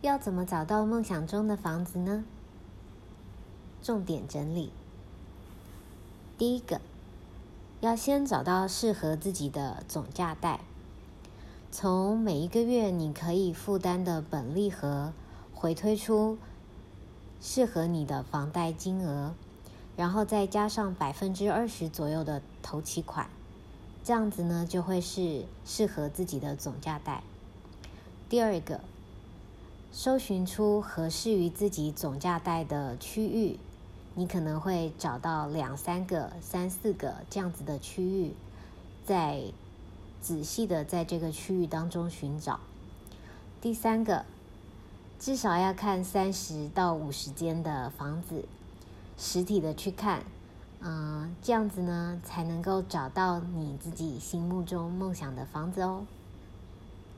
要怎么找到梦想中的房子呢？重点整理：第一个，要先找到适合自己的总价带，从每一个月你可以负担的本利和回推出适合你的房贷金额，然后再加上百分之二十左右的头期款，这样子呢就会是适合自己的总价带。第二个，搜寻出合适于自己总价带的区域。你可能会找到两三个、三四个这样子的区域，在仔细的在这个区域当中寻找。第三个，至少要看三十到五十间的房子，实体的去看，嗯，这样子呢才能够找到你自己心目中梦想的房子哦。